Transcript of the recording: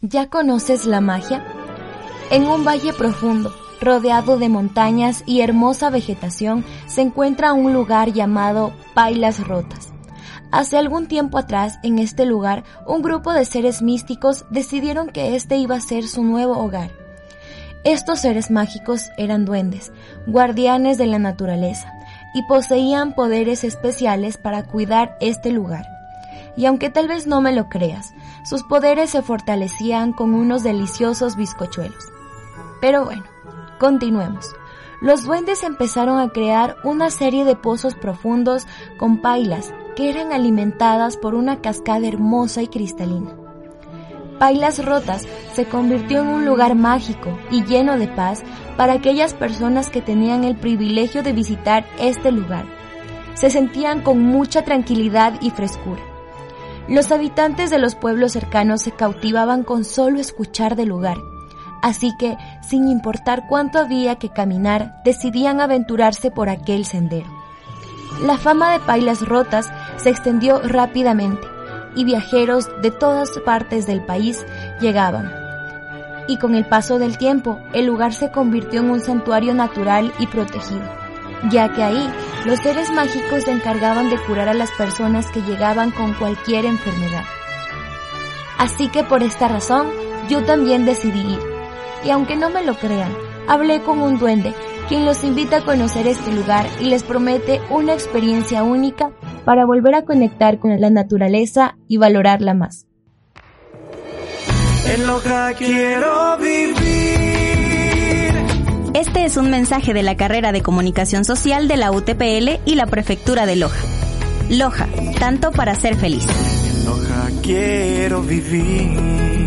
¿Ya conoces la magia? En un valle profundo, rodeado de montañas y hermosa vegetación, se encuentra un lugar llamado Pailas Rotas. Hace algún tiempo atrás, en este lugar, un grupo de seres místicos decidieron que este iba a ser su nuevo hogar. Estos seres mágicos eran duendes, guardianes de la naturaleza, y poseían poderes especiales para cuidar este lugar. Y aunque tal vez no me lo creas, sus poderes se fortalecían con unos deliciosos bizcochuelos. Pero bueno, continuemos. Los duendes empezaron a crear una serie de pozos profundos con pailas que eran alimentadas por una cascada hermosa y cristalina. Pailas Rotas se convirtió en un lugar mágico y lleno de paz para aquellas personas que tenían el privilegio de visitar este lugar. Se sentían con mucha tranquilidad y frescura. Los habitantes de los pueblos cercanos se cautivaban con solo escuchar del lugar, así que, sin importar cuánto había que caminar, decidían aventurarse por aquel sendero. La fama de Pailas Rotas se extendió rápidamente y viajeros de todas partes del país llegaban. Y con el paso del tiempo, el lugar se convirtió en un santuario natural y protegido, ya que ahí los seres mágicos se encargaban de curar a las personas que llegaban con cualquier enfermedad. Así que por esta razón, yo también decidí ir. Y aunque no me lo crean, hablé con un duende, quien los invita a conocer este lugar y les promete una experiencia única para volver a conectar con la naturaleza y valorarla más. quiero vivir. Es un mensaje de la carrera de Comunicación Social de la UTPL y la Prefectura de Loja. Loja, tanto para ser feliz. En Loja quiero vivir.